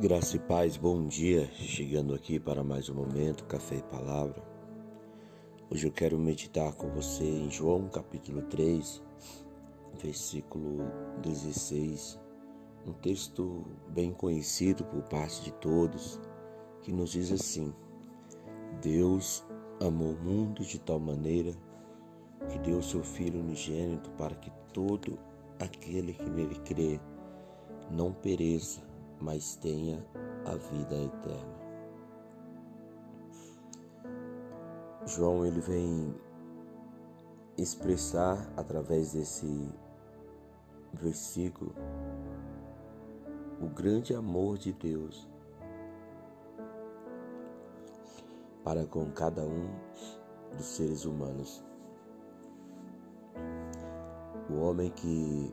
Graça e paz, bom dia. Chegando aqui para mais um momento, Café e Palavra. Hoje eu quero meditar com você em João capítulo 3, versículo 16, um texto bem conhecido por parte de todos, que nos diz assim: Deus amou o mundo de tal maneira que deu seu Filho unigênito para que todo aquele que nele crê não pereça, mas tenha a vida eterna. João ele vem expressar através desse versículo o grande amor de Deus para com cada um dos seres humanos. O homem que,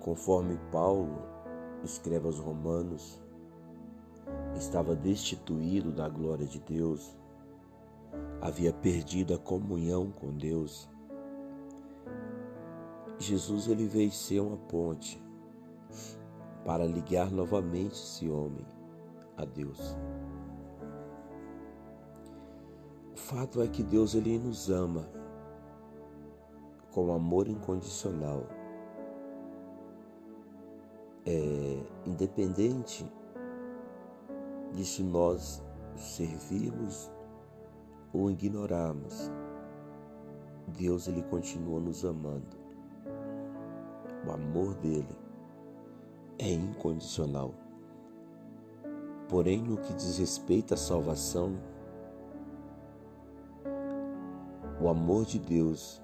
conforme Paulo escreve aos Romanos, estava destituído da glória de Deus, havia perdido a comunhão com Deus. Jesus ele veio ser uma ponte para ligar novamente esse homem a Deus. O fato é que Deus ele nos ama com amor incondicional é, independente de se nós servirmos ou ignorarmos, Deus ele continua nos amando. O amor dele é incondicional. Porém, no que diz respeito à salvação, o amor de Deus,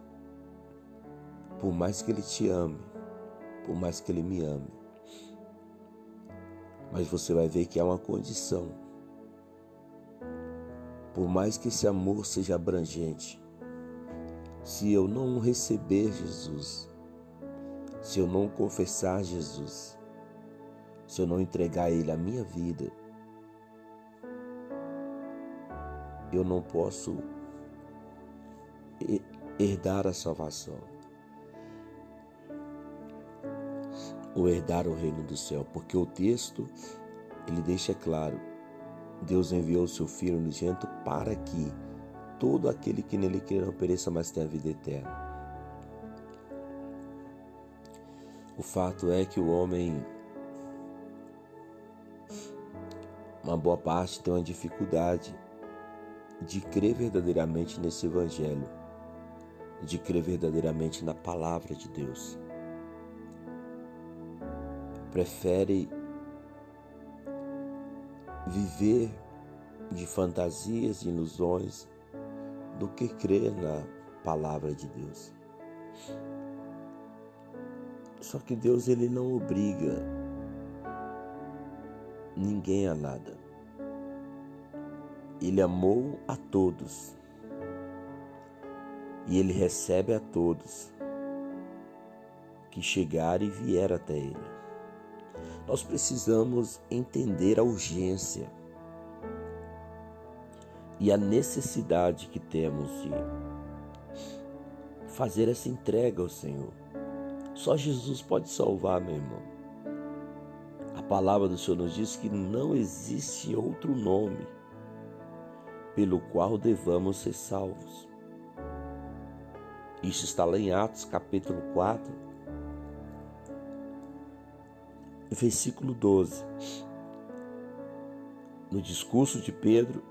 por mais que ele te ame, por mais que ele me ame, mas você vai ver que há uma condição. Por mais que esse amor seja abrangente, se eu não receber Jesus, se eu não confessar Jesus, se eu não entregar a Ele a minha vida, eu não posso herdar a salvação. Ou herdar o reino do céu, porque o texto ele deixa claro: Deus enviou o seu filho unigênito para que todo aquele que nele crê não pereça, mas tenha a vida eterna. O fato é que o homem, uma boa parte, tem uma dificuldade de crer verdadeiramente nesse evangelho, de crer verdadeiramente na palavra de Deus prefere viver de fantasias e ilusões do que crer na palavra de Deus. Só que Deus ele não obriga ninguém a nada. Ele amou a todos. E ele recebe a todos que chegarem e vieram até ele nós precisamos entender a urgência e a necessidade que temos de fazer essa entrega ao Senhor. Só Jesus pode salvar, meu irmão. A palavra do Senhor nos diz que não existe outro nome pelo qual devamos ser salvos. Isso está lá em Atos capítulo 4, versículo 12. No discurso de Pedro,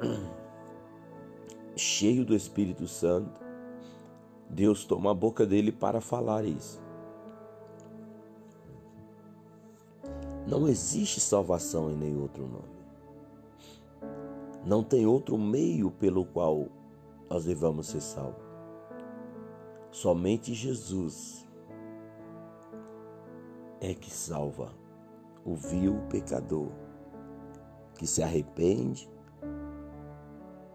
cheio do Espírito Santo, Deus toma a boca dele para falar isso. Não existe salvação em nenhum outro nome. Não tem outro meio pelo qual nós devamos ser salvos. Somente Jesus é que salva o vil pecador que se arrepende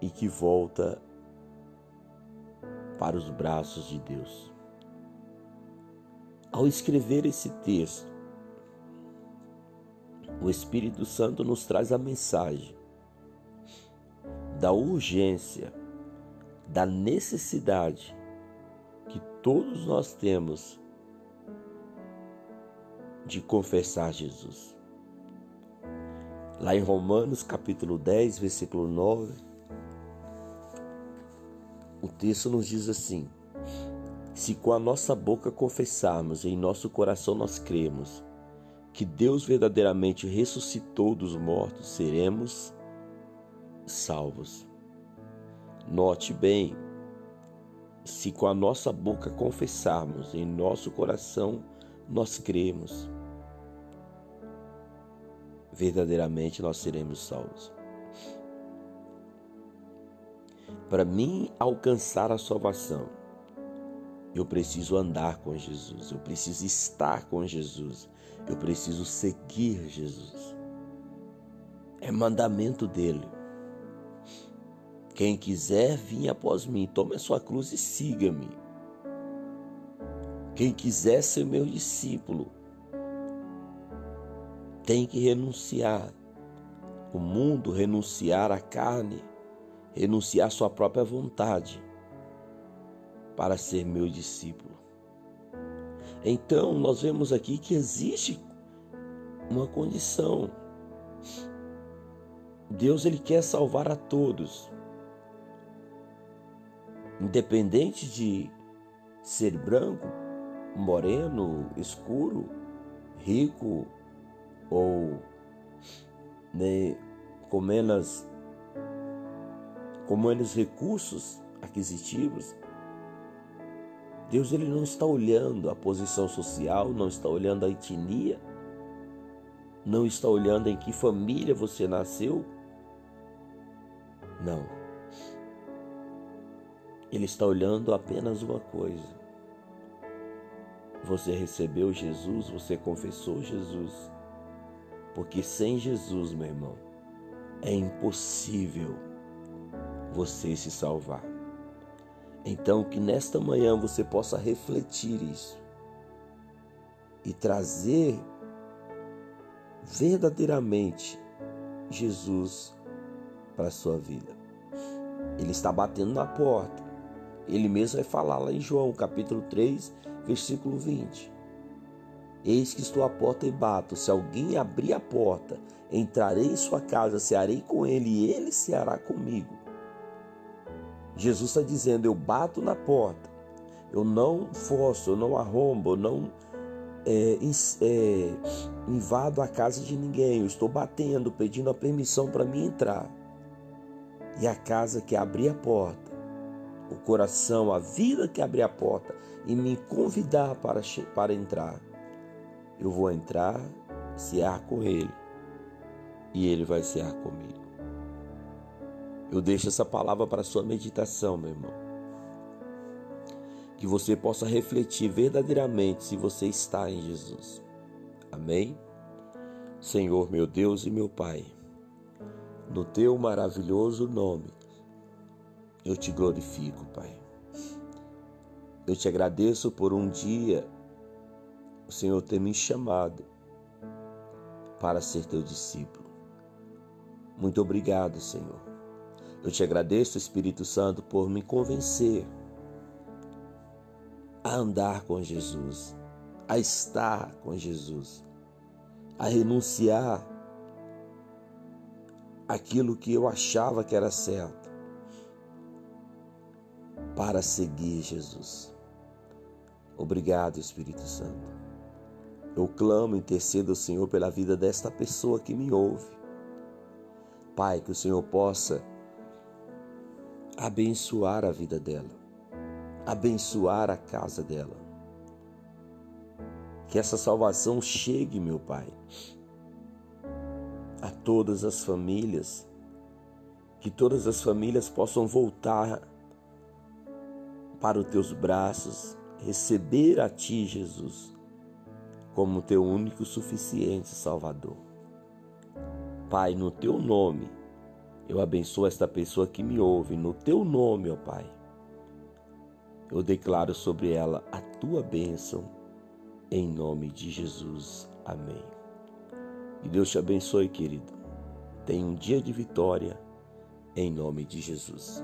e que volta para os braços de Deus. Ao escrever esse texto, o Espírito Santo nos traz a mensagem da urgência, da necessidade que todos nós temos de confessar Jesus. Lá em Romanos, capítulo 10, versículo 9, o texto nos diz assim: Se com a nossa boca confessarmos e em nosso coração nós cremos que Deus verdadeiramente ressuscitou dos mortos, seremos salvos. Note bem, se com a nossa boca confessarmos, em nosso coração nós cremos, verdadeiramente nós seremos salvos. Para mim alcançar a salvação, eu preciso andar com Jesus, eu preciso estar com Jesus, eu preciso seguir Jesus. É mandamento dele. Quem quiser vir após mim, tome a sua cruz e siga-me. Quem quiser ser meu discípulo, tem que renunciar o mundo, renunciar à carne, renunciar sua própria vontade para ser meu discípulo. Então, nós vemos aqui que existe uma condição. Deus ele quer salvar a todos. Independente de ser branco, moreno, escuro, rico, ou né, com menos, com menos recursos aquisitivos, Deus ele não está olhando a posição social, não está olhando a etnia, não está olhando em que família você nasceu. Não. Ele está olhando apenas uma coisa. Você recebeu Jesus, você confessou Jesus. Porque sem Jesus, meu irmão, é impossível você se salvar. Então, que nesta manhã você possa refletir isso e trazer verdadeiramente Jesus para a sua vida. Ele está batendo na porta. Ele mesmo vai falar lá em João, capítulo 3, versículo 20. Eis que estou à porta e bato. Se alguém abrir a porta, entrarei em sua casa, cearei com ele e ele ceará comigo. Jesus está dizendo: Eu bato na porta, eu não forço, eu não arrombo, eu não é, é, invado a casa de ninguém, eu estou batendo, pedindo a permissão para mim entrar. E a casa que abrir a porta, o coração, a vida que abrir a porta e me convidar para, para entrar, eu vou entrar, cear com Ele e Ele vai cear comigo. Eu deixo essa palavra para sua meditação, meu irmão. Que você possa refletir verdadeiramente se você está em Jesus. Amém? Senhor, meu Deus e meu Pai, no teu maravilhoso nome, eu te glorifico, Pai. Eu te agradeço por um dia o Senhor ter me chamado para ser teu discípulo. Muito obrigado, Senhor. Eu te agradeço, Espírito Santo, por me convencer a andar com Jesus, a estar com Jesus, a renunciar aquilo que eu achava que era certo para seguir Jesus. Obrigado, Espírito Santo. Eu clamo, intercedo ao Senhor pela vida desta pessoa que me ouve. Pai, que o Senhor possa abençoar a vida dela, abençoar a casa dela. Que essa salvação chegue, meu Pai, a todas as famílias, que todas as famílias possam voltar para os teus braços, receber a Ti, Jesus como teu único suficiente Salvador. Pai, no teu nome, eu abençoo esta pessoa que me ouve, no teu nome, ó Pai. Eu declaro sobre ela a tua bênção, em nome de Jesus. Amém. E Deus te abençoe, querido. Tenha um dia de vitória, em nome de Jesus.